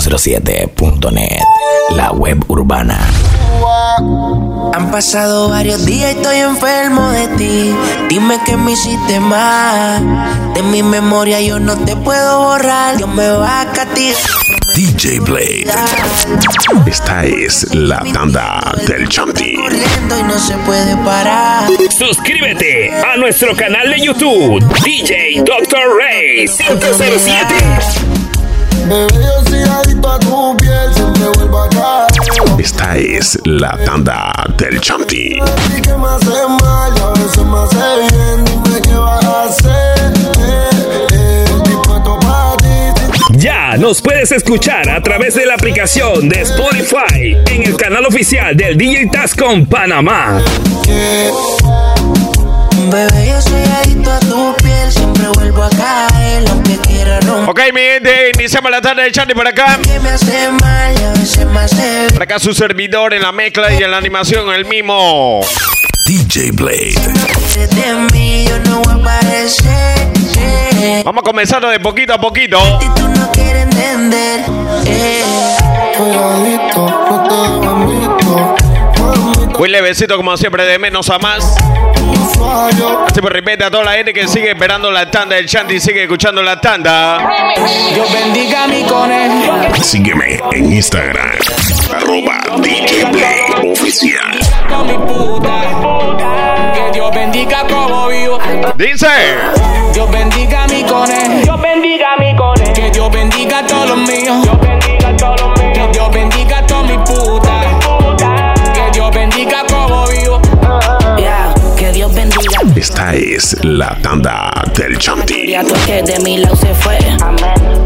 507.net, la web urbana. Han pasado varios días y estoy enfermo de ti. Dime que me hiciste mal. De mi memoria yo no te puedo borrar. Dios me va a castigar. DJ Blade. Esta es la tanda del Chanti. Y no se puede parar. Suscríbete a nuestro canal de YouTube, DJ Dr. Ray 507. Bebé, yo soy adicto a tu piel, siempre vuelvo a caer. Esta es la tanda del Chanti. Y que me hace mal y a veces me hace bien. Dime qué vas a hacer. Dispuesto pa' ti. Ya nos puedes escuchar a través de la aplicación de Spotify en el canal oficial del DJ Tascom Panamá. Bebé, yo soy adicto a tu vuelvo a caer. Aunque quiera romper. Ok, mi gente, iniciamos la tarde de Chanti por acá. Que Por acá su servidor en la mezcla y en la animación, el mismo. DJ Blade. no voy a. Eh, Vamos comenzando de poquito a poquito. Y tú no Muy levecito, como siempre, de menos a más. Así pues, repite a toda la gente que sigue esperando la tanda del Chanti y sigue escuchando la tanda. Dios bendiga mi conejo. Sígueme en Instagram. Arroba DJ Oficial. Que Dios bendiga como vivo. Dice. Dios bendiga mi conejo. Dios bendiga mi conejo. Que Dios bendiga a todos los míos. Dios bendiga a todos los míos. Que Dios bendiga a todos mis putas. Esta es la tanda del Chanti. Que de mi lado se fue.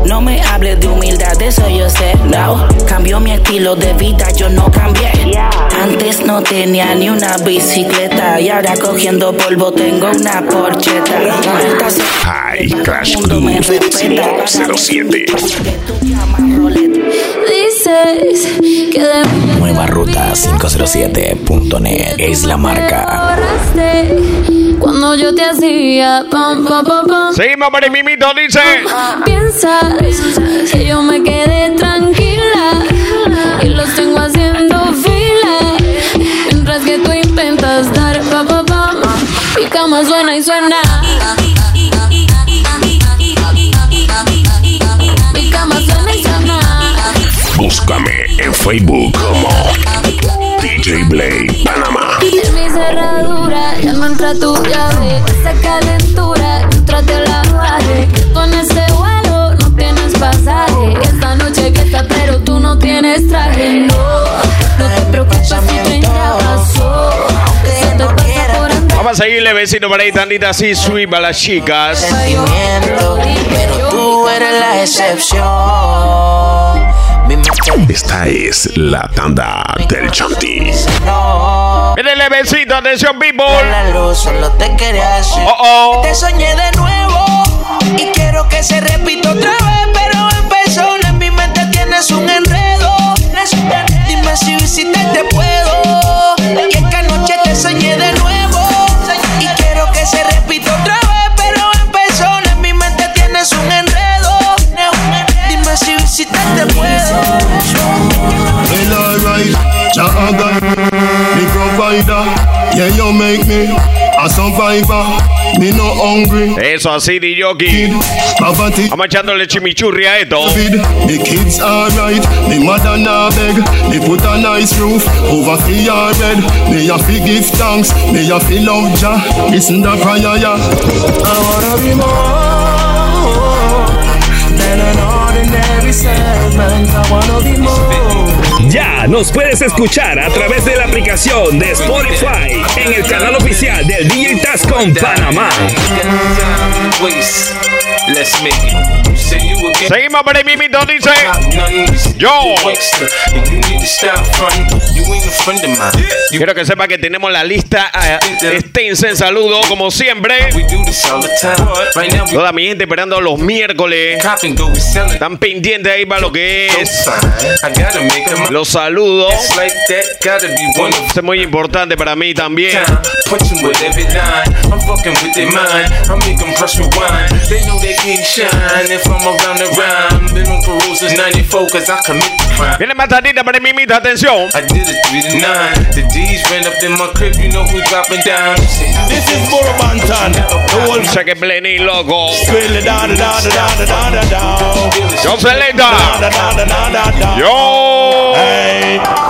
No me hables de humildad, de eso yo sé. No, cambió mi estilo de vida, yo no cambié. Antes no tenía ni una bicicleta y ahora cogiendo polvo tengo una porcheta. Hi, Crash Todo el mundo me Crew respeta. 507. Tú llamas Rolex. Dices que de Nueva ruta 507.net es la marca. Cuando yo te hacía pam pam pam pam. Seguimos por el mimito, dice. Piensas que yo me quedé tranquila y los tengo haciendo fila mientras que tú intentas dar pa pa pam. Mi cama suena y suena. Mi cama suena y suena. Búscame en Facebook como DJ Blade Panamá. En mi cerradura ya no entra tu llave. Esa calentura, trate la baje. Tú en este vuelo no tienes pasaje. Esta noche que está, pero tú no tienes traje. No, no te preocupes si 30 pasó. Se te pasa por andar. Vamos a seguir levecito por ahí, tandita así, sweep a las chicas. Sentimiento. Pero tú eres la excepción. Esta es la tanda del Chanti. Miren levecito, atención, people. La luz solo te quería decir. Oh, oh. Te soñé de nuevo y quiero que se repita otra vez, pero en persona en mi mente tienes un enredo. Dime si visitarte Well, alright, Jah God, me provider. Yeah, you make me a survivor. Me no hungry. Eso así, Kid, DJ. poverty. Vamos echándole chimichurri a esto. The kids alright, the mother nah beg. Me put a nice roof over for your bed. Me a fi give thanks, me a fi love Jah. Listen the prayer, yeah. I wanna be more than an ordinary servant. I wanna be more. Ya nos puedes escuchar a través de la aplicación de Spotify en el canal oficial del DJ Tascom Panamá. It. Seguimos por ahí, mimito, dice. Yo. Quiero que sepa que tenemos la lista eh, extensa en saludo, como siempre. Toda mi gente esperando los miércoles. Están pendientes ahí para lo que es. los saludos. Esto es muy importante para mí también. around and I matadita para mimita, atención. I did it 3 to 9. The D's ran up in my crib, you know who's dropping down. This is Burabantan. The one check it, Blenny logo. Spill it down, down, down, down, down, down. Yo, Selena. Yo. Hey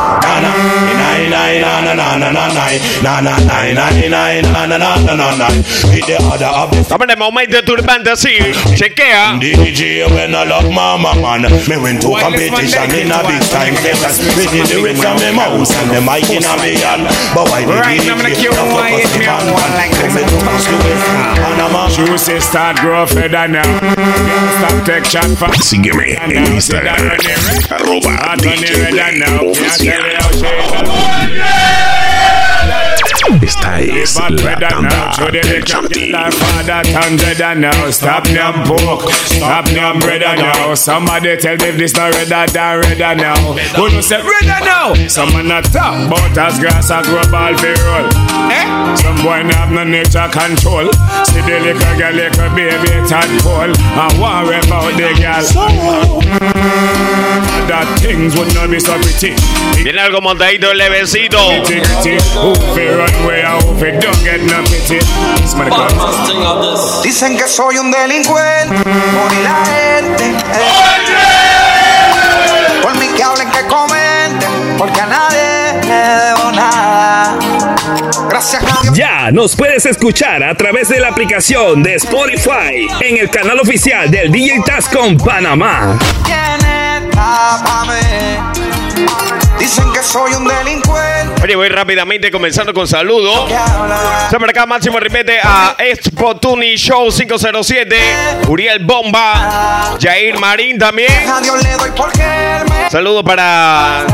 nine nine na na na na na nine na na nine nine nine na na na na na nine. Hit the other of the Estamos en el momento turbante así. Chequea. DJ when I love mama man Me went to competition in a big time session Me did the rest of me mouse and the mic in a me hand But why the Right, DJ I'm gonna the kill one, focus hit the me on band one man like Come this. to Pass Louis Panama Juices start grow feather now. Can't stop take chat for Sígueme en Instagram. Arroba DJ Play Oficial. Esta es la tanda del Chanti. Stop them pork, stop them bread now. Somebody tell me if this not redder than redder now. Who no say redder now? Someone not talk about as grass a grow ball fi roll. Eh? Some boy not have no nature control. See the little girl, little baby tadpole, and worry about the girl. That things would not be so pretty. Viene algo montadito, levecito. Pretty, pretty. Who fi run way, and who fi don't get no pity. Dicen que soy un delincuente, por la gente. eh. Por mí que hablen, que comenten, porque a nadie le debo nada. Gracias a Dios. Ya nos puedes escuchar a través de la aplicación de Spotify en el canal oficial del DJ Tascom Panamá. Dicen que soy un delincuente. Oye, voy rápidamente comenzando con saludos. Por acá Máximo Ripete a Expo Tuni Show 507. Uriel Bomba. Jair Marín también. Saludos para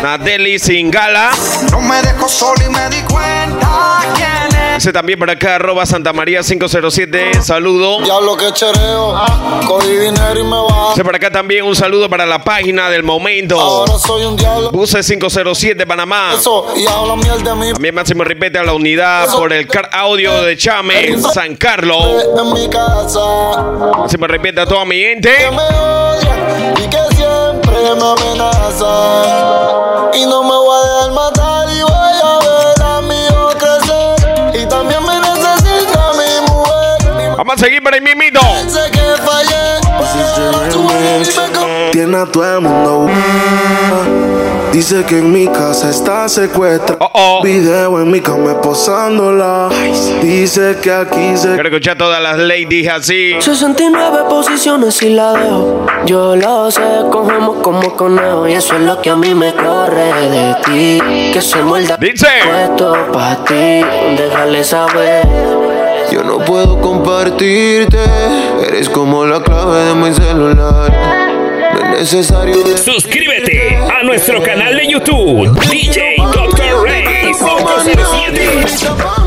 Nateli Singala. no me dejó solo y me di cuenta quién es. Dice también por acá arroba Santa María 507. Saludo. Diablo que chereo, cogí dinero y me va. Dice por acá también un saludo para la página del momento. Ahora soy un diablo. Buce 507 Panamá. Eso, y habla miel de mí. También Máximo Ripete a la unidad por el car audio de Chame, San Carlos. En mi casa, Máximo Ripete a toda mi gente. que me odia y que siempre me amenaza. Y no me a seguir por ahí con- Tiene a todo el mundo. Dice que en mi casa está secuestrada. Oh, oh. Video en mi cama esposándola. Dice que aquí se. Quiero escuchar todas las ladies así. 69 posiciones y la dejo. Yo lo sé, cogemos como conejo. Y eso es lo que a mí me corre de ti. Que se muerda Dice. puesto pa' ti. Déjale saber. No puedo compartirte. Eres como la clave de mi celular. No es necesario. Suscríbete a nuestro canal de YouTube, DJ Dr. Ray 507.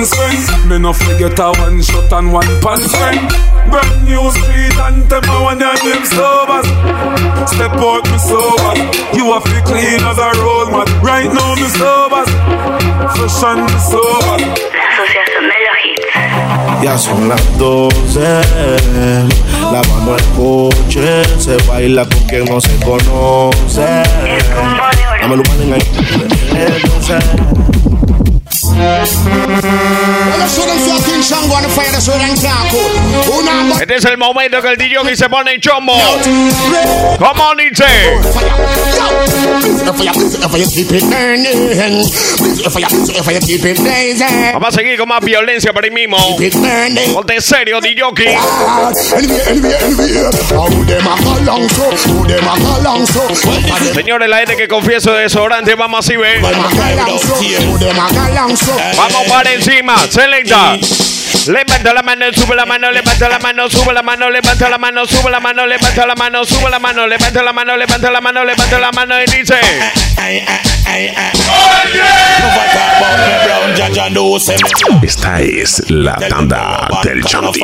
Them a one spend. Me no forget a one shot and one pan spend. Brand new street and them a one your name sobers. Step out me sober. You a fi clean as a roll mat. Right now me sober. Fresh and me sober. Asociación de los Hits. Ya son las 12, lavando el coche, se baila con quien no se conoce. Dame manes ahí. Entonces, Este es el momento que el DJ se pone en chombo. Vamos a seguir con más violencia para ahí mismo. Ponte serio, DJ. Señores, la gente que confieso de desodorante, vamos así, ve. Vamos para encima, selecta. Levanta la mano, sube la mano, levanta la mano, sube la mano, levanta la mano, sube la mano, levanta la mano, sube la mano, levanta la mano, levanta la mano, levanta la mano y dice. Esta es la tanda del Chanti.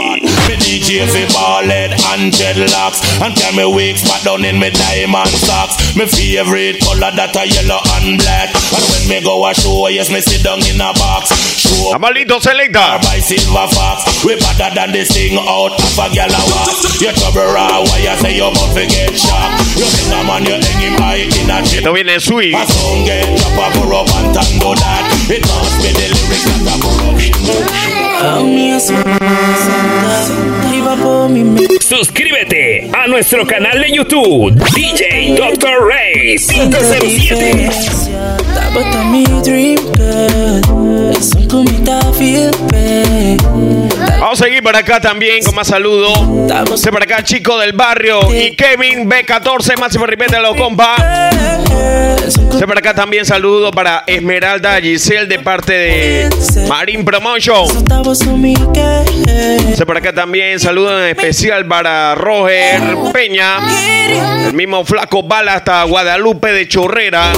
Me DJ fi ballhead and dreadlocks And tell me wigs spot down in me diamond socks Me favorite color that a yellow and black And when me go a show, yes me sit down in a box Show Amalito selecta by silver fox We better than this thing out of a gal walk You trouble raw, why you say you must get shocked You hang a man, you hang him high in a chip Esto viene A a a burrow Suscríbete a nuestro canal de YouTube DJ Dr. Ray 507. Vamos a seguir por acá también con más saludos. Este por acá, chico del barrio. Y Kevin B14, máximo ripete los compa. Por acá también saludo para Esmeralda Giselle de parte de Marine Promotion. Por acá también saludo en especial para Roger Peña. El mismo flaco bala hasta Guadalupe de Chorrera.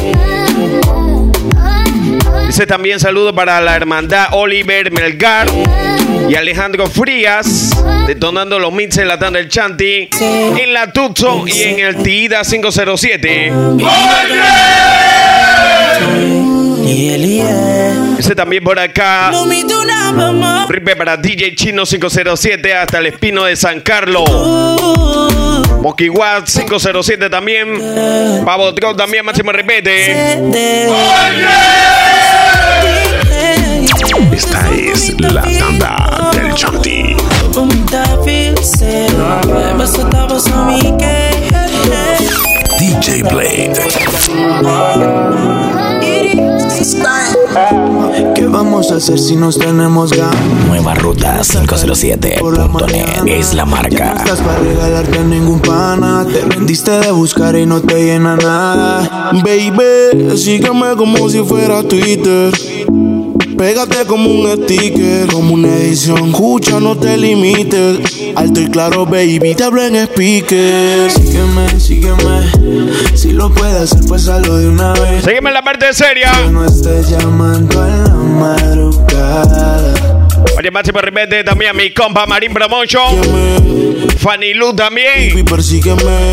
Dice también saludo para la hermandad Oliver Melgar y Alejandro Frías, detonando los mixes en la tanda del Chanti, en la Tuxo y en el Tida 507. Dice también por acá. Ripe para DJ Chino 507 hasta el Espino de San Carlos. Mokiwat 507 también. Pavo Trot también, máximo repete. Esta es la tanda del Chanti. DJ Blade. ¿Qué vamos a hacer si nos tenemos ganas? Nueva ruta 507.net es la marca. No estás para regalarte a ningún pana. Te rendiste de buscar y no te llena nada. Baby, sígueme como si fuera Twitter. Pégate como un sticker, como una edición. Escucha, no te limites. Alto y claro, baby, te hablo en speaker. Sígueme, sígueme. Si lo puedes hacer, pues hazlo de una vez. Sígueme en la parte seria. Que no estés llamando a la madrugada. Oye, máximo también a mi compa Marín Promotion. Fanny Lu también. Baby, persígueme.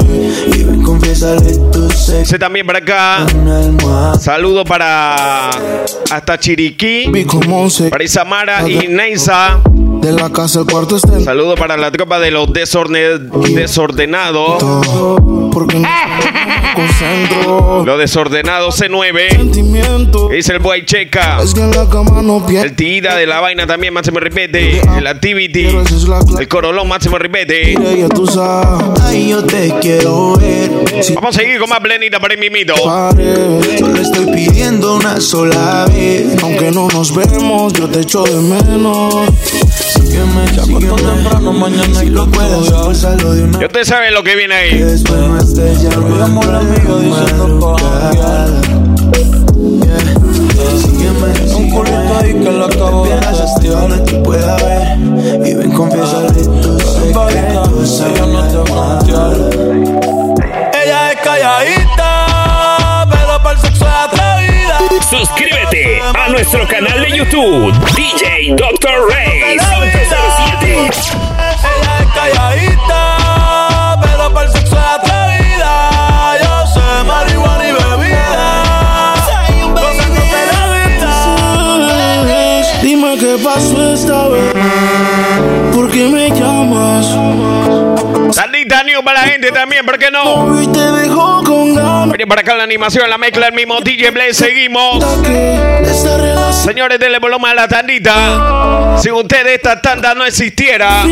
Y ven, confiésale. Dice también por acá. Saludo para hasta Chiriquí. Para Isamara y Neisa. de la casa al cuarto está el Saludo para la tropa de los desorde- desordenados. Porque no concentro. Los desordenados C9. Sentimiento. Dice el boy checa. Es que en la cama no pierde. El tida de la vaina también, máximo repete. El activity. El corolón, máximo repete. Yo te quiero ver. Si Vamos a seguir con más blenita para el mimito. pare, solo estoy pidiendo una sola vez. Aunque no nos vemos, yo te echo de menos. Sígueme, sígueme. temprano, mañana si lo puedes, pues de una Y ustedes saben lo que viene ahí. Después no estés llamando Para la gente también, ¿por qué no? Hoy te dejo con ganas Miren para acá la animación, la mezcla, el mismo DJ Blaze, seguimos. Señores, denle volumen a la tandita. Si usted esta tanda no existiera.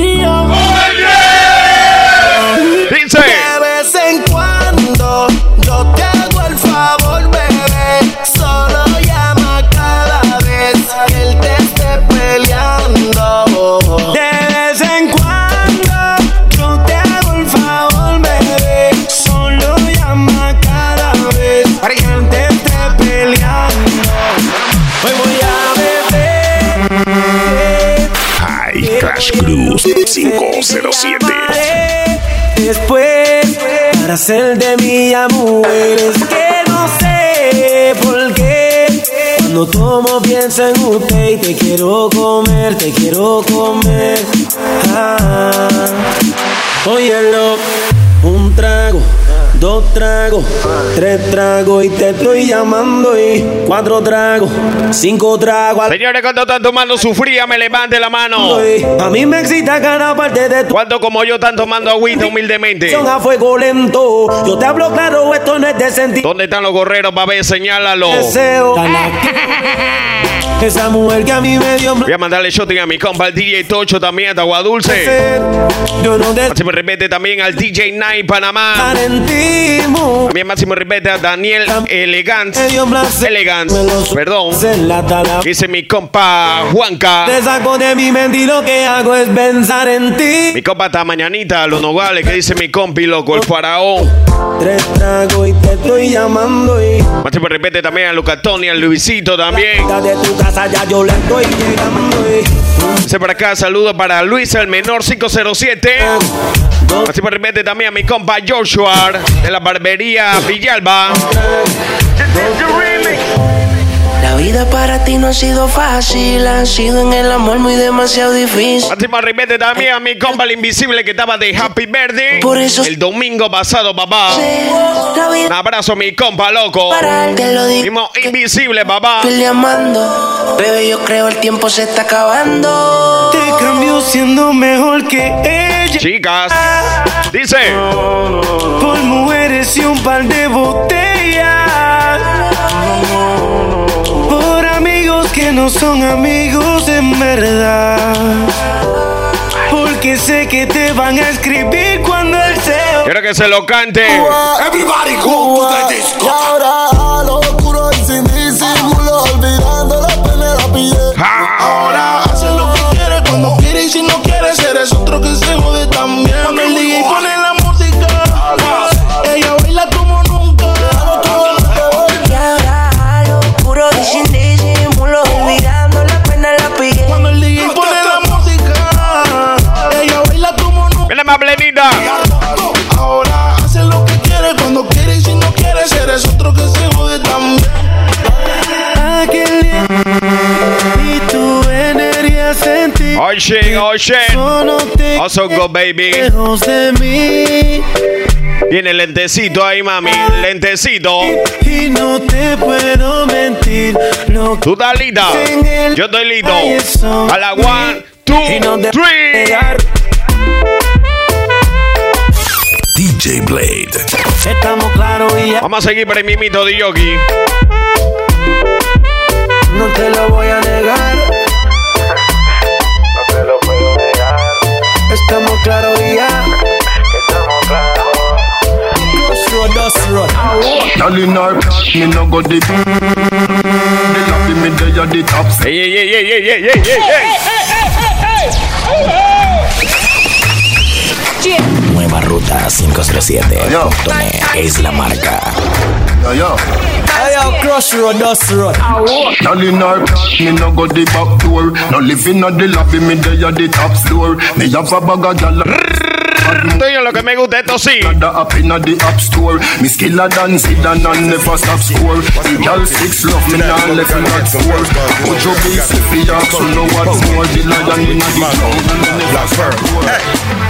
507. Después, para ser de mi amor, es que no sé por qué Cuando tomo pienso en usted y te quiero comer, te quiero comer. Ah. Óyelo, un trago, dos tragos, tres tragos y te estoy llamando y cuatro tragos, cinco tragos. Señores, cuando están tomando su fría, me levante la mano. A mí me excita cada parte de tu ¿Cuánto como yo están tomando agüita humildemente? acción a fuego lento. Yo te hablo claro, esto no es de sentir ¿Dónde están los gorreros, ver, Señálalo. deseo. Esa mujer que a mí me dio Voy a mandarle shooting a mi compa, el DJ Tocho también, hasta Agua Dulce. Yo no te Máximo repete también al DJ Night Panamá. También máximo repete a Daniel Elegant. Elegant, perdón. Dice mi compa Juanca. Te saco de mi mente y lo que hago es pensar en ti. Mi compa está mañanita, los nogales, que dice mi compi, loco, el faraón. Tres tragos y te estoy llamando y Máximo repete también a Luca Tony, al Luisito también. de tu casa ya yo le estoy llegando y Dice por acá, saludo para Luis el menor 507. Máximo repete también a mi compa Joshua de la barbería Villalba. La vida para ti no ha sido fácil, ha sido en el amor muy demasiado difícil. Máximo repete también a mi compa el invisible que estaba de Happy Verde. Por eso- el domingo pasado, papá. Un abrazo, mi compa loco. para te lo digo. Mismo invisible, papá. Estoy amando, bebé, yo creo el tiempo se está acabando. te siendo mejor que ella. Chicas, dice. Por mujeres y un par de botellas. Por amigos que no son amigos en verdad. Porque sé que te van a escribir cuando el CEO. Quiero que se lo cante. Everybody go to the disco. Ahora a lo oscuro y sin disimulo, olvidando la pena la pillé. Ahora eres otro que se jode también. Solo te Also go, baby. Tiene el lentecito ahí, mami. Lentecito. Y no te puedo mentir. Lo que Tú estás el Yo estoy son A la one, two, three. DJ Blade. Estamos claros y ya Vamos a seguir para el mimito de Yogi. no te lo voy a negar. Estamos claros y ya. Me no go deep. Love me the ey. Nueva ruta 507.net es la marca. Yeah, yeah. Girl in her, me no go the back door. No living at the lobby, me there at the top floor. Me have a bag of gyal. Estoy en lo que me gusta, esto sí. The app in the app store. Me skiller than Zidane and never stop score. The girl six love me now left in that score. Put your base if you ask, so know what's more. The lion in the ground never stop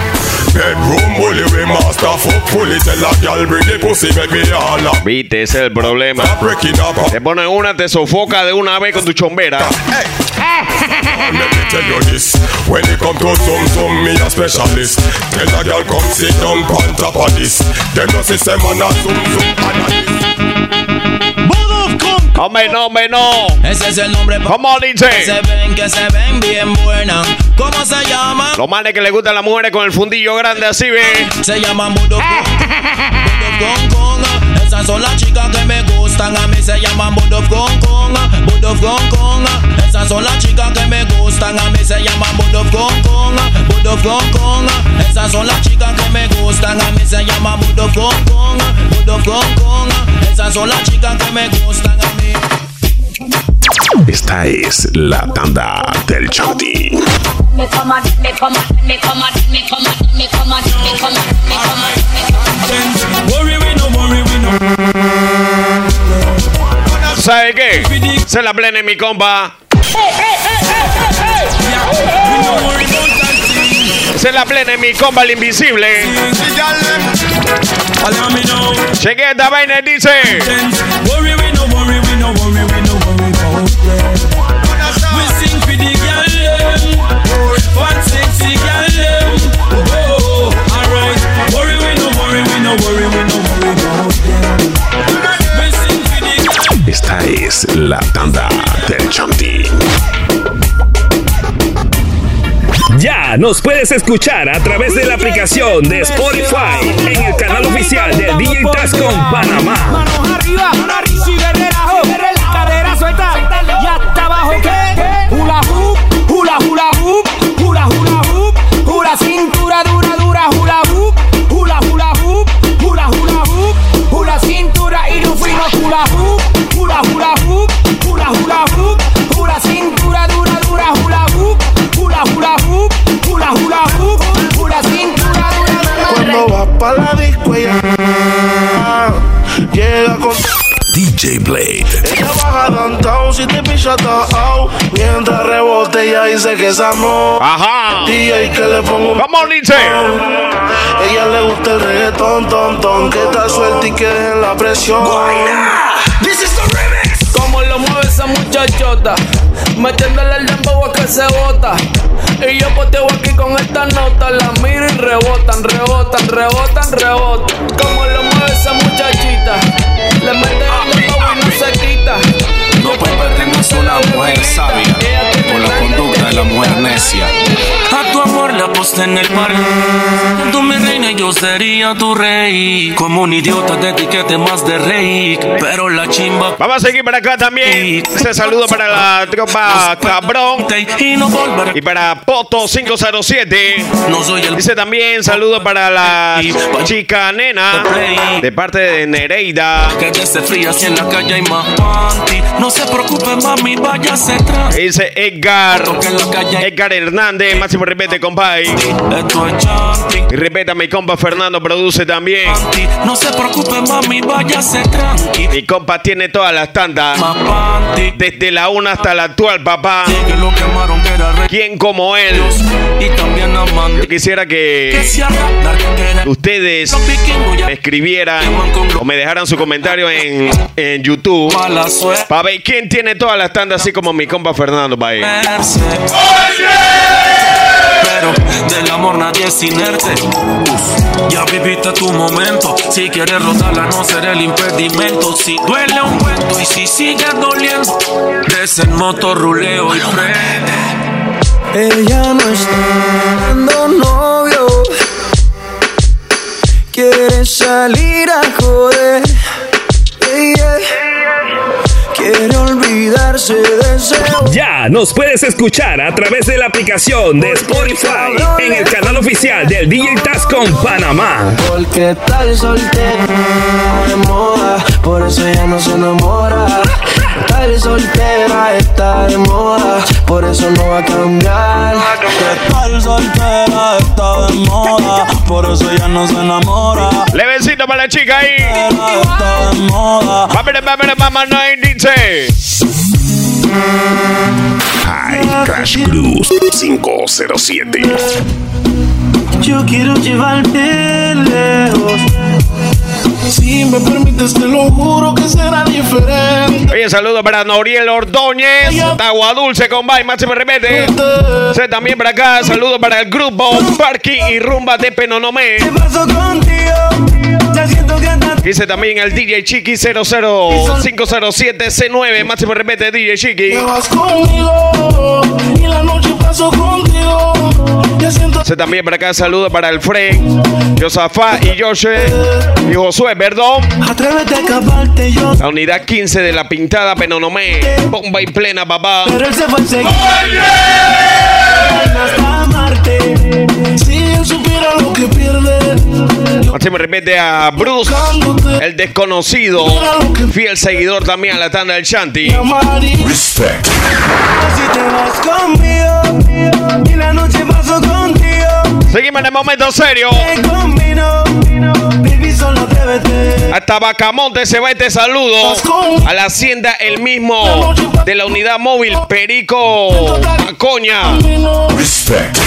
Bedroom bully we master. Fuck fully Tell a girl bring the pussy make me all up Viste, ese es el problema. Up. Te ponen una, te sofoca de una vez con tu chombera. Let me tell you this. When it come to some some me a specialist. Tell a girl come sit down on top of this. No a zoom zoom analyst Hombre, no, hombre, no. Ese es el nombre ¿Cómo que dice? se ven, que se ven bien buenas. ¿Cómo se llama? Los manes que le gustan a las mujeres con el fundillo grande así, ve. Se llama Mudo Kong Kong. Esas son las chicas que me gustan. A mí se llaman Bud of Kong Kong. Bud of Kong Kong. Esas son las chicas que me gustan. A mí se llaman Bud of Kong Kong. Bud of Kong Kong. Esas son las chicas que me gustan. A mí se llaman Bud of Kong Kong. Kong Kong. Esas son me. Esta es la tanda del Chauti. ¿Sabe qué? Se la plene mi compa. Hey, hey, hey, se la plena mi compa el invisible. Cheque esta vaina y dice. Esta es la tanda del Chanti. Nos puedes escuchar a través de la aplicación de Spotify en el canal oficial del DJ Tascom Panamá. Manos arriba, arriba. Y de relajo, cadera suelta, ya está abajo que hula hoop, hula hula hoop, hula hula hoop, hula cintura out Mientras rebote ella dice que es amor. Ajá. DJ que le pongo un Vamos, Lince. Ella le gusta el reggaetón, ton, ton Que está suelta y que dejen la presión. This is the remix. Como lo mueve esa muchachota, metiéndole el dembow a que se bota. Y yo poteo aquí con esta nota, la miro y rebotan, rebotan, rebotan, rebotan. Como lo mueve esa muchachita, le mete una mujer sabia por la conducta de la mujer necia. La aposté en el mar. Tú mi reina y yo sería tu rey. Como un idiota de etiquete más de rey. Pero la chimba. Vamos a seguir para acá también. Este saludo para la tropa Cabrón. Y para Poto 507. No soy el. Dice también saludo para la chica nena. De parte de Nereida. No se preocupe, mami, váyase atrás. Dice Edgar. Edgar Hernández. Máximo repete, Esto es. Y repeta, mi compa Fernando produce también. No se preocupe, mami, váyase tranqui. Mi compa tiene todas las tandas. Desde la una hasta la actual, papá. ¿Quién como él? Yo quisiera que ustedes me escribieran o me dejaran su comentario en, en YouTube para ver quién tiene todas las tandas así como mi compa Fernando pa' ahí. Del amor nadie es inerte. Ya viviste tu momento. Si quieres rotarla, no será el impedimento. Si duele un cuento y si sigue doliendo, des el motor, ruleo y prende. Ella no está dando novio. Quiere salir a joder. Quiere olvidarse de ese Ya nos puedes escuchar a través de la aplicación de Spotify en el canal oficial del DJ Tascom Panamá. Porque tal soltera de moda, por eso ella no se enamora. Tal soltera está de moda, por eso no va a cambiar. Tal soltera está de moda, por eso ella no se enamora. Levecito para la chica ahí. Está de moda. Vámonos, vámonos, mamá, no hay dice. High Crash Cruz 507. Yo quiero llevarte. Si me permites te lo juro que será diferente Oye, saludo para Noriel Ordóñez, Agua Dulce con Bay, máximo repete. Sé también para acá, saludo para el grupo Parking y Rumba de Penonomé. ¿Qué pasó contigo? Dice también el DJ Chiqui 00507C9, máximo repete DJ Chiqui. Paso contigo Sé también para acá, saludo para el Fred, Josafá y Joshua y Josué, perdón. Atrévete a yo La unidad 15 de la pintada Penonomé, bomba y plena, papá. Pero él se fue enseguida hasta amarte Si él supiera lo que pierde Máximo repete a Bruce, el desconocido, fiel seguidor también a la tanda del Shanti. Respect. Seguimos en el momento serio. Hasta Bacamonte se va este saludo a la hacienda el mismo de la unidad móvil Perico Coña. Respect.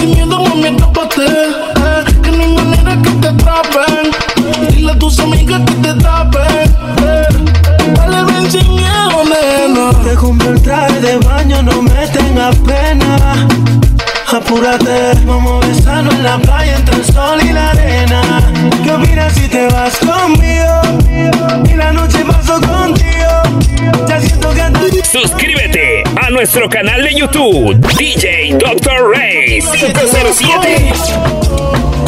Sin miedo, mami, escápate. Eh, que no hay manera que te atrapen. Dile a tus amigas que te tapen. Eh, dale, ven sin miedo, nena. Te compré el traje de baño, no me tengas pena. Apúrate, vamos a besarnos en la playa entre el sol y la arena. ¿Qué opinas si te vas conmigo? Nuestro canal de YouTube, DJ Dr. Ray 507.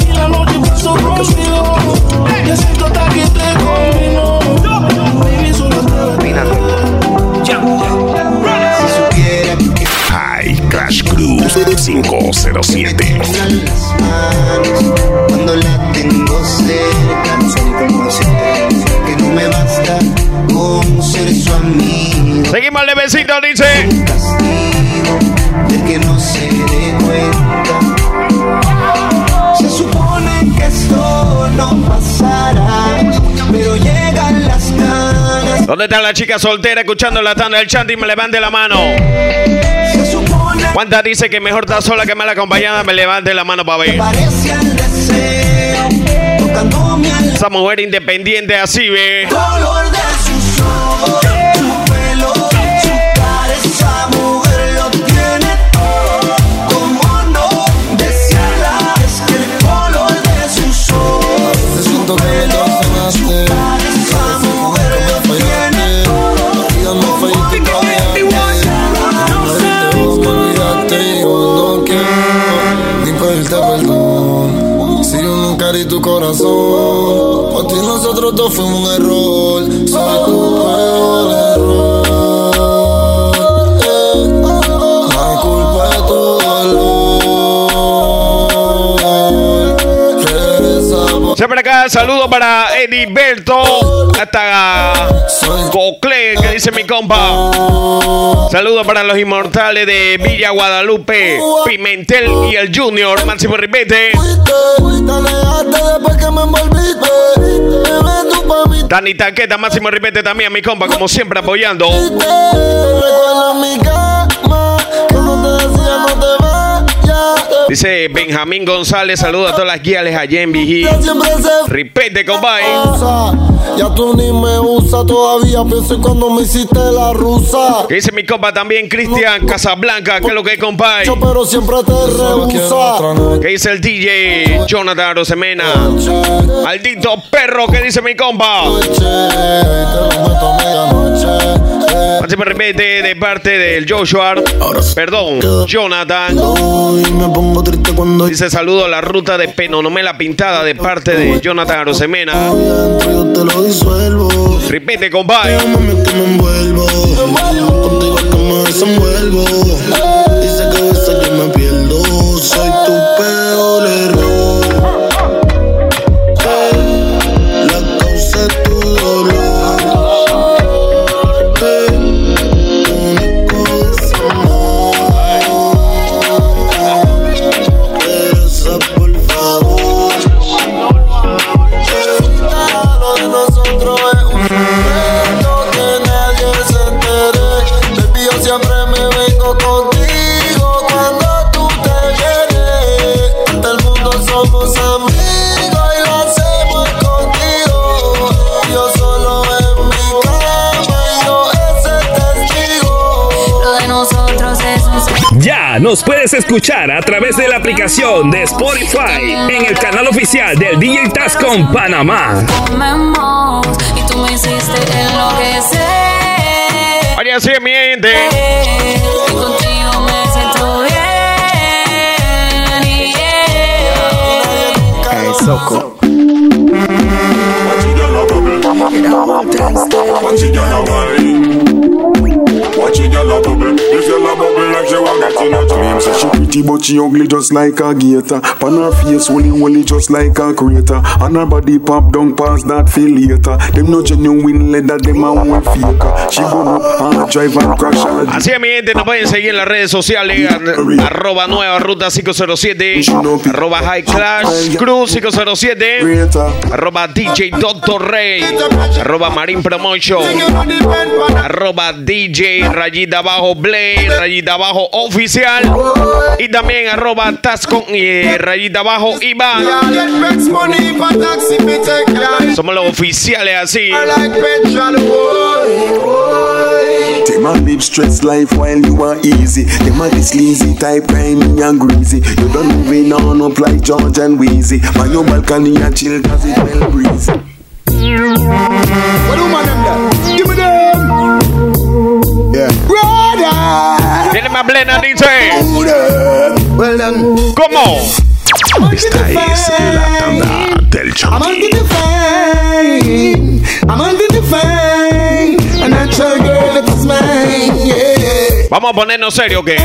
Y la noche paso contigo. Ya siento hasta que te combino. Baby, solo High Crash Cruise 507. Cuando la tengo cerca, no sé que no me basta con ser su amigo. Seguimos levecito, dice. De que no se dé cuenta. Se supone que esto no pasará, pero llegan las ganas. ¿Dónde está la chica soltera escuchando la tanda del chanting? Me levante la mano. ¿Cuántas dice que mejor está sola que mal acompañada? Me levante la mano para ver. Parece el deseo, tocándome al Esa mujer independiente así, ve. color de yo no quiero ni pedirte perdón Si yo nunca di tu corazón Por ti nosotros dos fuimos un error Soy tu peor error Siempre acá, saludo para Ediberto. Hasta Que dice mi compa. Saludo para los inmortales de Villa Guadalupe, Pimentel y el Junior, Máximo Ripete. Te alejaste después que me envolviste Bebé, tú pa' mí Dani Taqueta, Máximo Ripete también, mi compa, como siempre apoyando. Dice Benjamín González, saludo a todas las guías allá en se Ripete, compadre. Ya tú ni me usas todavía Pienso en cuando me hiciste la rusa Que dice mi compa también, Cristian Casablanca, que es lo que es, compadre. Pero siempre te rehúsa Que dice el DJ Jonathan Rosemena. Maldito perro, que dice mi compa. Así me repite de parte del Joshua. Perdón, Jonathan. me pongo triste cuando Dice saludo a la ruta de Penonomela Pintada de parte de Jonathan Arosemena. Yo lo disuelvo. Repite, compadre. Mami, que me envuelvo. Contigo es que me desenvuelvo escuchar a través de la aplicación de Spotify en el canal oficial del DJ Tascom Panamá. Oye, así mi gente. Pretty but she ugly just like a gator. On her face, only only just like a crater. And her body pop down past that feel later. Them no genuine leather, them a one faker. She go up and drive and crash her. Así es, mi gente, nos pueden seguir en las redes sociales. Arroba nueva ruta 507. Arroba high clash cruz 507. Arroba DJ Doctor Rey. Arroba Marine Promotion. Arroba DJ rayita abajo Blade. Rayita abajo oficial. Y también arroba Tascon y rayita abajo Iván. Somos los oficiales así. Them a live stress life while you are easy. Them a this lazy type, grimy and greasy. You don't moving on up like George and Wheezy. On your balcony and chill cause it well breezy. What do man them? Give me them. Tiene más plena, dice. Well done. ¿Cómo? Esta es la tanda del I'm under the fame. I'm under the fame. A natural girl mine. Yeah. Vamos a ponernos serio, ¿qué?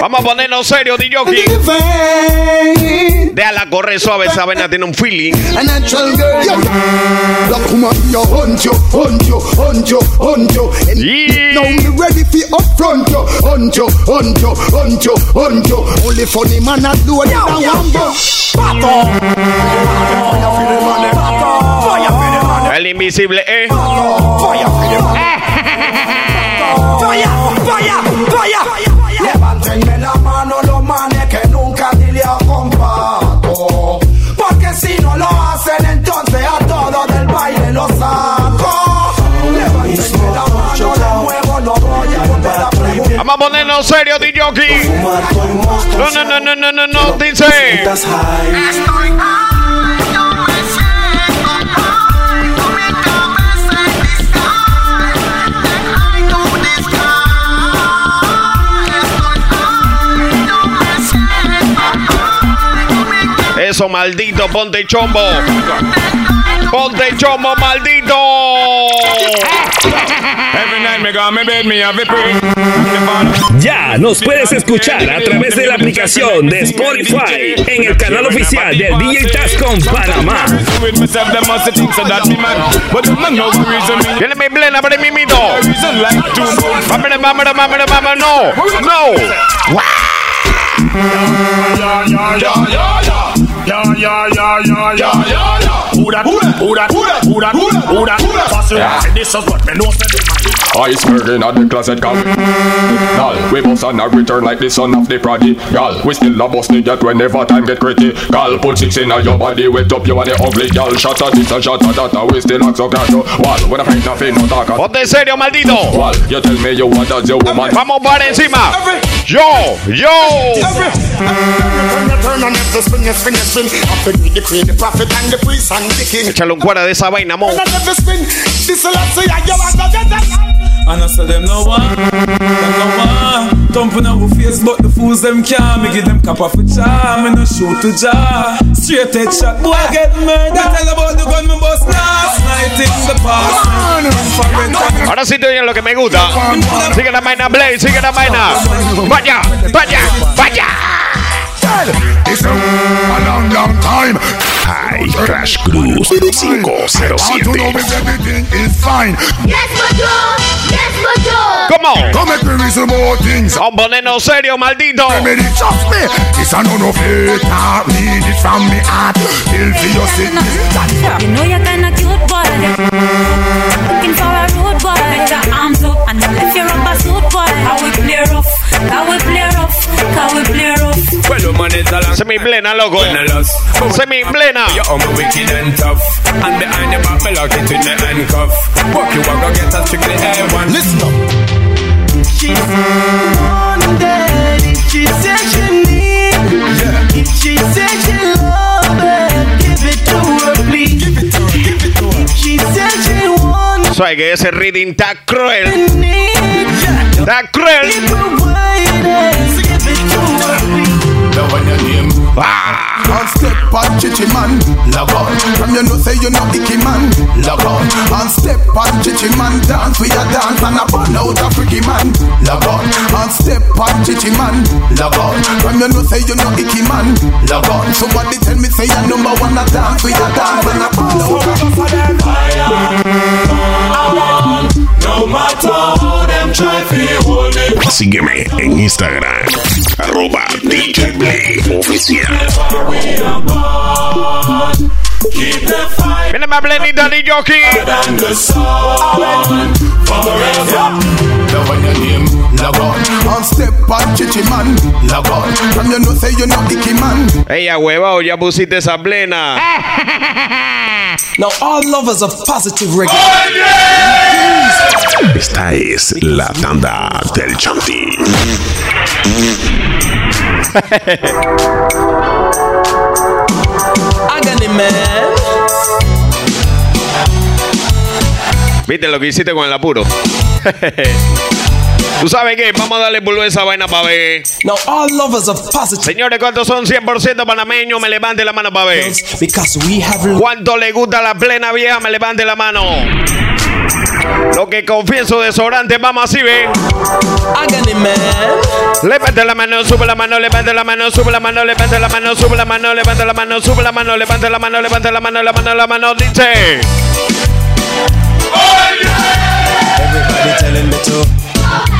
Vamos a ponernos serio, DJ. Déjala correr suave, esa vaina tiene un feeling. A natural girl. Yo. Look, woman, you hunt you, hunt you, hunt you, hunt you. And Now me ready for up front you. Hunt you, hunt you, hunt you, hunt you. Only funny man a do it in a one go. El invisible, ¿eh? Levántenme la mano los manes que nunca ni le comparto. Porque si no lo hacen, entonces a todos del baile los saco. Levántenme la mano de nuevo, no voy a volver a preguntar. Vamos a ponernos serio, DJ. No, no, no, no, no, no, no, dice. Eso, maldito, ponte chombo. Ponte chombo, maldito. Ya nos puedes escuchar a través de la aplicación de Spotify en el canal oficial del DJ Tascom Panamá. Tiene mi plena para mi mito. Vámonos, vámonos. No, no. Yeah, yeah, yeah, yeah, yeah, yeah, yeah. Who that? Who that? Who that? Who that? Who that? Who that? Pass it on. This is what me know. say them a- Iceberg in the closet, gal. Gal, we bust and a return like the son of the prodigy. Gal, we still a bust it whenever time get gritty. Gal, put six in your body, wet up you and the ugly gal. Shot at this and shot at that, and we still act so casual. Wall, when I find nothing, no talk. Ponte serio, maldito. Wall, you tell me you want as your woman. Vamos para encima. Yo, yo. Turn on every spin, you spin, you spin. Up to the queen, the prophet, and the priest, and the king. Échale un cuara de esa vaina, mo. And I say them no one, them no one. Thumping our face, but the fools them can't. Me give them cap off a charm, me no shoot to jar. Straight head shot, boy get murdered. Tell about the gun me bust last night in the past. Ahora sí te oyen lo que me gusta. Sigue la vaina, Blade, sigue la vaina. Vaya, vaya, vaya. It's a, a long, long time. Hi, Crash Cruz 507. everything is fine. Yes, Majo! Yes, Majo! ¿Cómo? Come make me reason more things. Vamos a ponernos serio, maldito. Remedy, trust me. This a no no fake. Not read it from me heart. Feel for your sickness. You know you're kinda cute, boy. Looking for a road boy. Put your arms up and then lift your rubber suit, boy. How we play rough, how we play rough, how we play Semi plena, loco. Lost. Semi plena. You're on wicked and tough. And behind the back, me lock it in the handcuff. Walk you walk, go get a strictly A1. Listen up. She's day. If she said she need, if she said she love it, give it to her, please. Give it to her, give it to her. If she said she want Sabes que ese reading está cruel. Está cruel. Name And step on chichi man, log on. From you know say you know icky man, log on. And step on chichi man, dance we a dance and a burn out a freaky man, log on. And step on chichi man, log on. From you know say you know icky man, log on. Somebody tell me say you number one a dance we a dance and a burn out a No matter how them try to hold me. Sígueme en Instagram, arroba DJ Play Oficial. Viene más plenita de jockey. and the sun forever. Love on your name, log on. And step on chichi man, log on. From you know say you know icky man. Ey, a huevado, ya pusiste esa plena. Now all lovers of positive reggae. Esta es la tanda del Chanti. Agony man. ¿Viste lo que hiciste con el apuro? ¿Tú sabes qué? Vamos a darle bulbo a esa vaina para ver. Now all lovers of positive Señores, ¿cuántos son 100% panameños? Me levante la mano para ver. because we have ¿Cuánto le gusta la plena vieja? Me levante la mano. Lo que confieso desodorante, vamos así, ve. agony man. Levante la mano, sube la mano, levante la mano, sube la mano, levante la mano, sube la mano, levante la mano, sube la mano, levante la mano, levante la mano, la mano, la mano, dice. Everybody telling me to.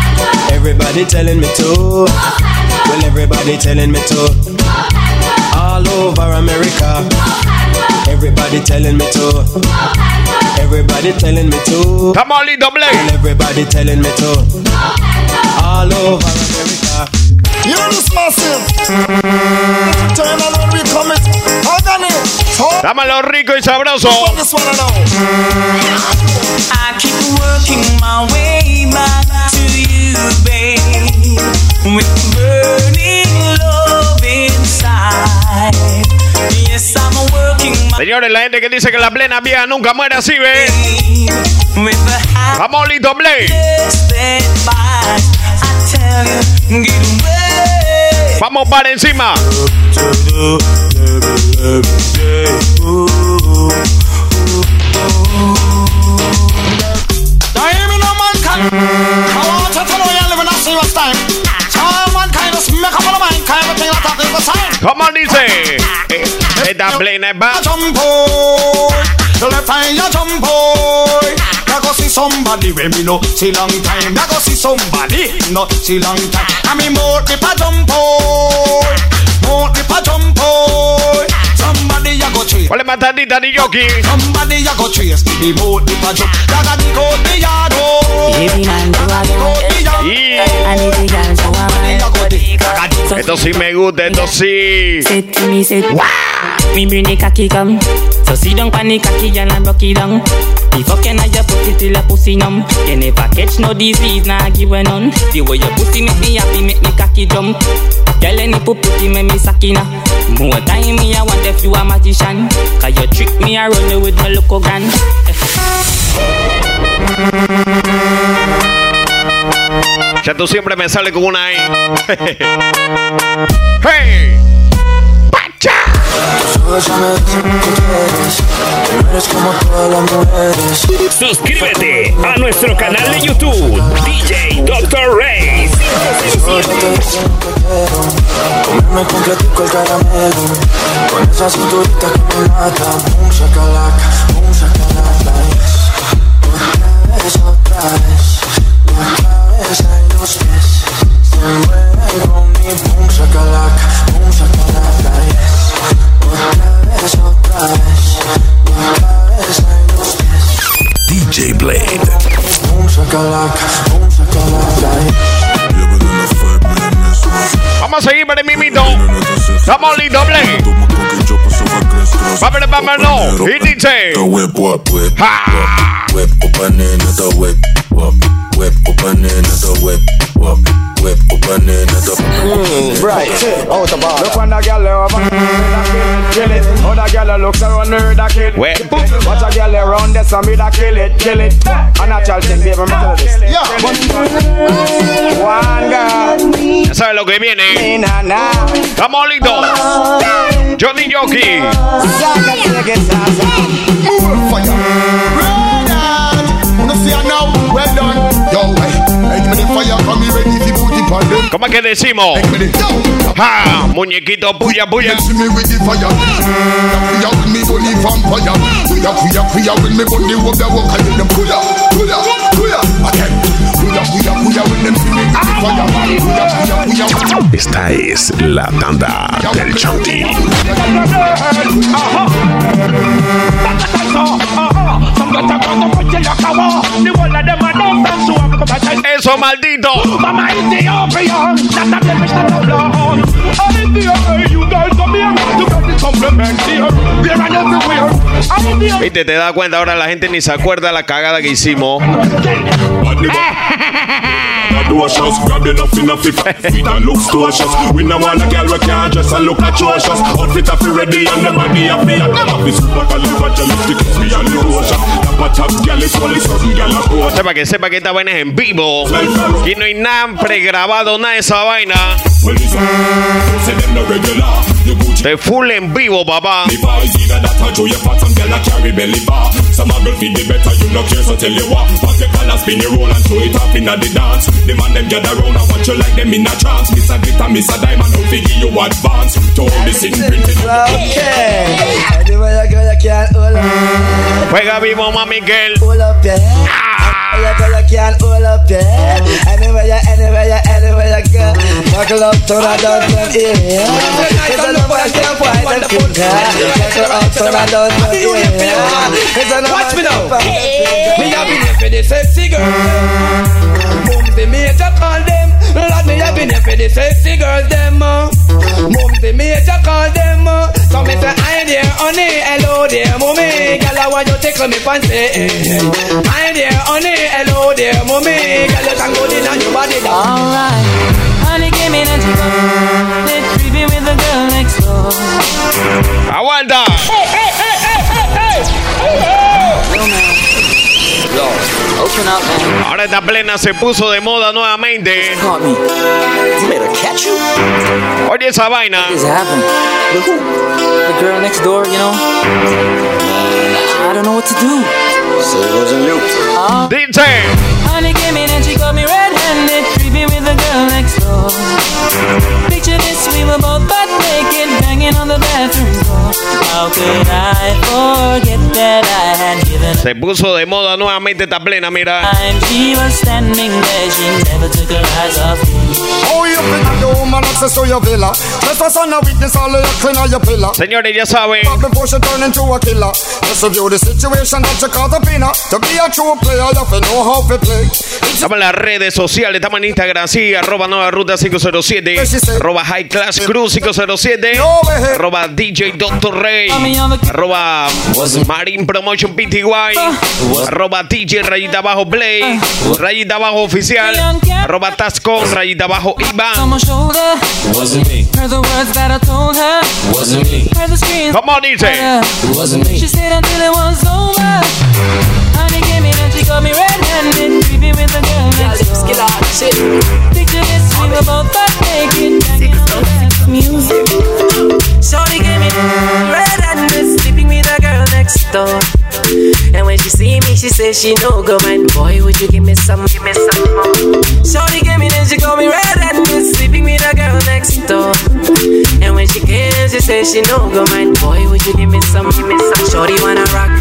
Everybody telling me to. Well, everybody telling me to. All over America. Everybody telling me to. Everybody telling me to. Come on, Lindo Blade. Well, everybody telling me to. All over America. You know this massive. Turn on when we come it. Agony. So, Dámelo rico y sabroso. this one now. I keep working my way back Señores, la gente que dice que la plena vieja nunca muere así, ve. Vamos, get away. Vamos para encima. Serious time. So mankind just make up your mind, kind of thing that is the sign. ¿Cómo dice? Eh, Esta plena es va. Jump boy, the left eye you jump boy. I go see somebody when me no see long time. I go see somebody no see long time. I mean more the pa jump boy, more the pa jump boy. Somebody I go chase. Ponle más tantita de jockey. Somebody go chase the boat go the yard oh. Baby man, Go. I need the girl go. Esto sí me gusta, esto sí. To me, say, Me bring the cocky come. So sit down pan the cocky and rock it down. The fucking I your pussy till your pussy numb. You never catch no disease, nah give a none. The way your pussy make me happy, make me cocky jump. Girl, any pussy make me sakina. More time me I want if you a magician. Cause you trick me I run with my local gun. Ya tú siempre me sale con una ahí. ¡Hey! Suscríbete a nuestro canal de YouTube, DJ Dr. Ray. Comerme completico el caramelo Con esa cinturita que me mata Boom, shakalaka, boom, shakalaka. Otra vez, otra vez La cabeza y los pies Se mueven con mi boom, shakalaka DJ Blade. Boom, shakalaka, boom, shakalaka yes. Vamos a seguir para el mimito. Vamos, Lindo Blade. Vámonos, vámonos. Y dice. The whip, whip, whip. ¡Ja! Whip, open in the whip, whip, whip, open in the whip, whip, whip, open in the Right, out the bar. Look when the girl over. kill it. Other girl looks around me, da kill it. Where? Watch a girl around there, so me da kill it, kill it. A natural thing, baby, me tell you this. One girl. Ya sabes lo que viene. Na, na. Estamos listos. Johnny Jockey. Saga, take it, Wanna see her now? Well done. Yo, hey, hey, me the fire, come me ready ¿Cómo es que decimos? ¡Ja! Muñequito, puya, puya. Esta es la tanda del Chanti. Eso, maldito. Viste, te das cuenta, ahora la gente ni se acuerda la cagada que hicimos. do shots, grab enough enough if feet and look cautious. We no want a girl we can't dress and look atrocious. Outfit have ready and the body have be and them have be super califragilistic. Me and the ocean. Tap a tap, girl is only something girl a quote. Sepa que sepa que esta vaina es en vivo. Y no hay nada pregrabado, nada de esa vaina. Well, De full en vivo, papá. the bar is either that or show your fat some girl a carry belly bar. Some a girl feel the better, you no care, so tell you what. Pop your collar, spin your roll and throw it up inna the dance. The man them gather round and watch you like them in a trance. Miss a glitter, miss a diamond, out fi give you advance. To all the sin printed. Okay. Anywhere you go, you can't hold up. Juega vivo, mami, girl. Hold up, yeah. Anywhere you go, you can't hold up, yeah. Anywhere you, anywhere you, anywhere you go. Buckle up, turn and down, turn in, yeah. It's a number one, can't find them finger. Buckle up, turn and down, turn in, yeah. It's a number Watch me now. Me have been here for the sexy girl. Mums the major call them. Lord, me have been here for the sexy girls them. Uh. Mums the major call them. Uh. So me say hi there, honey, hello there, mommy. Girl, I want you tickle me fancy. eh, eh. Hi there, honey, hello there, mommy. Girl, you can go in on your body down. Alright, honey came in and she got it creepy with the girl next door. Aguanta. Yo, open up, man. Ahora esta plena se puso de moda nuevamente. Caught me. You better catch you. Oye esa vaina. What is happening? With who? The girl next door, you know? I don't know what to do. So it wasn't you. DJ. honey came in and she got me red-handed, creepy with the girl next door. Picture this, we were both butt naked, banging on the bathroom door. How could I forget that I had given Se puso de moda nuevamente esta plena, mira. Señores, ya saben. Estamos en las redes sociales, estamos en Instagram, sí, arroba nueva ruta 507, arroba high class cruz 507, arroba DJ Dr. Rey, arroba Marine Promotion PTY, arroba DJ rayita abajo Play, rayita abajo oficial, arroba Tascon, rayita abajo on Iván. my shoulder. Wasn't me. Heard the words that I told her. Wasn't me. Heard the screams. Come on, DJ. It wasn't me. She stayed until it was over. Honey came in and she got me red-handed, creepy with the girl next door. Picture this, we were both butt naked, banging on the bathroom. Music. Shorty came in red-handed, sleeping with the girl next door. And when she see me, she says she no go mind. Boy, would you give me some, give me some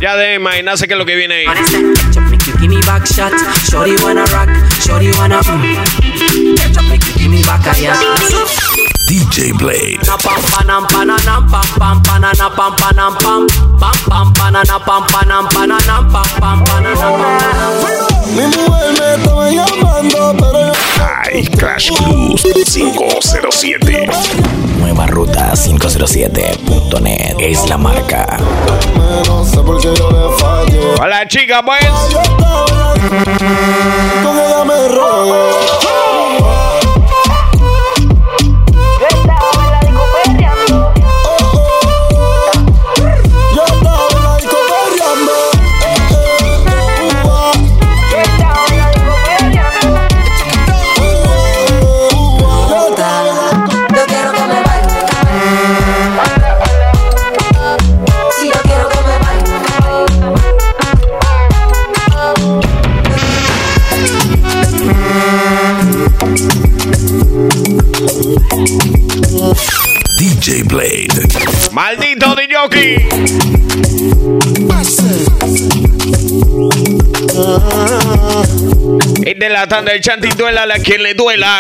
Ya de imaginarse que es lo que viene ahí. Ketchup make you give me back shot. Shorty wanna rock. Shorty wanna. Ketchup make you give me back a yeah. DJ Blade. Mi mujer me estaba llamando, pero High Crash Cruz 507. Nueva ruta 507.net es la marca. no sé por qué yo le fallé. Hola, chica, pues. Yo estaba con ella me rollo. Maldito de jockey. Es de la tanda del chanti duela a la quien le duela.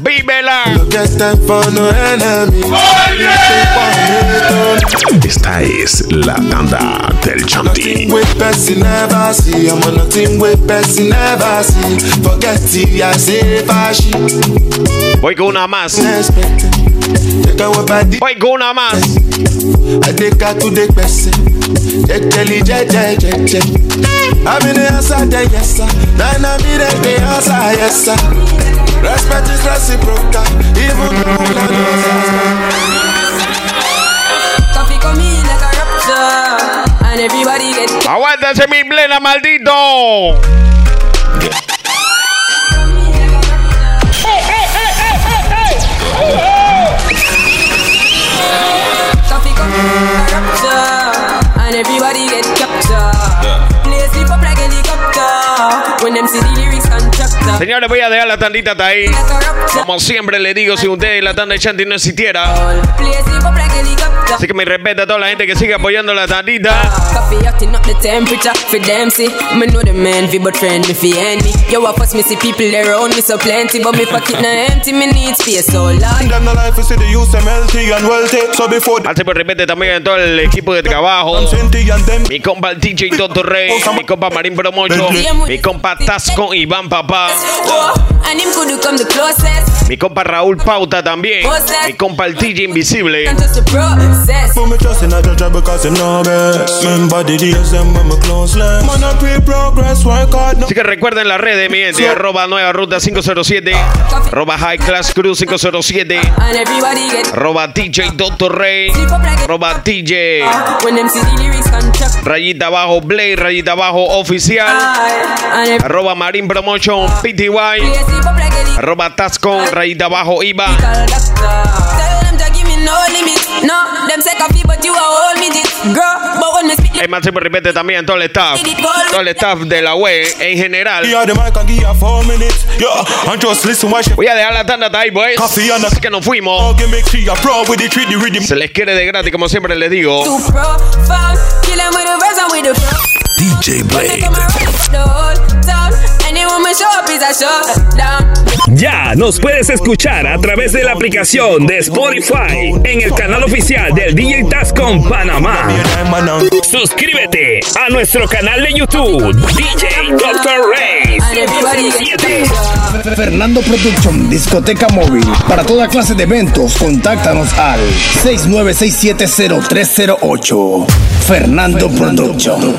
¡Vívela! Esta es la tanda del Chanti. Voy con una más. Voy con una más. Adeka to the person. Jejeli jeje jeje. I'm in the answer the yes sir. Then I'm in the answer yes sir. Respect is reciprocal. Even though I Coffee come in like a rapture, and everybody get Aguántase mi plena, maldito. coffee come in Señores, voy a dejar la tandita hasta ahí. Como siempre le digo, si usted la tanda de Chanti no existiera. Así que me respeta a toda la gente que sigue apoyando la tandita. Así me respete también a todo el equipo de trabajo. Mi compa el DJ Doctor Rey, mi compa Marín Promocho, mi compa Tasco Iván Papá, Oh, mi compa Raúl Pauta también, mi compa el DJ Invisible. Así que recuerden las redes, mi gente, arroba nueva ruta 507, arroba high class cruz 507, And everybody get arroba DJ Doctor Rey, arroba DJ construct. rayita abajo Blade, rayita abajo oficial, every arroba Marín Promotion PTY, helicopter. arroba Tascon, rayita abajo IVA. Se me repite también todo el staff, todo el staff de la web en general. Voy a dejar la tanda ahí, boys. Así que nos fuimos. rhythm. Se les quiere de gratis, como siempre les digo. DJ Blade. Ya nos puedes escuchar a través de la aplicación de Spotify en el canal oficial del DJ Tascom Panamá. Suscríbete a nuestro canal de YouTube, DJ Dr. Ray. Fernando Production, discoteca móvil. Para toda clase de eventos, contáctanos al 69670308. Fernando Production.